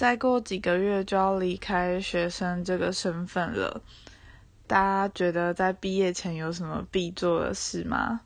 再过几个月就要离开学生这个身份了。大家觉得在毕业前有什么必做的事吗？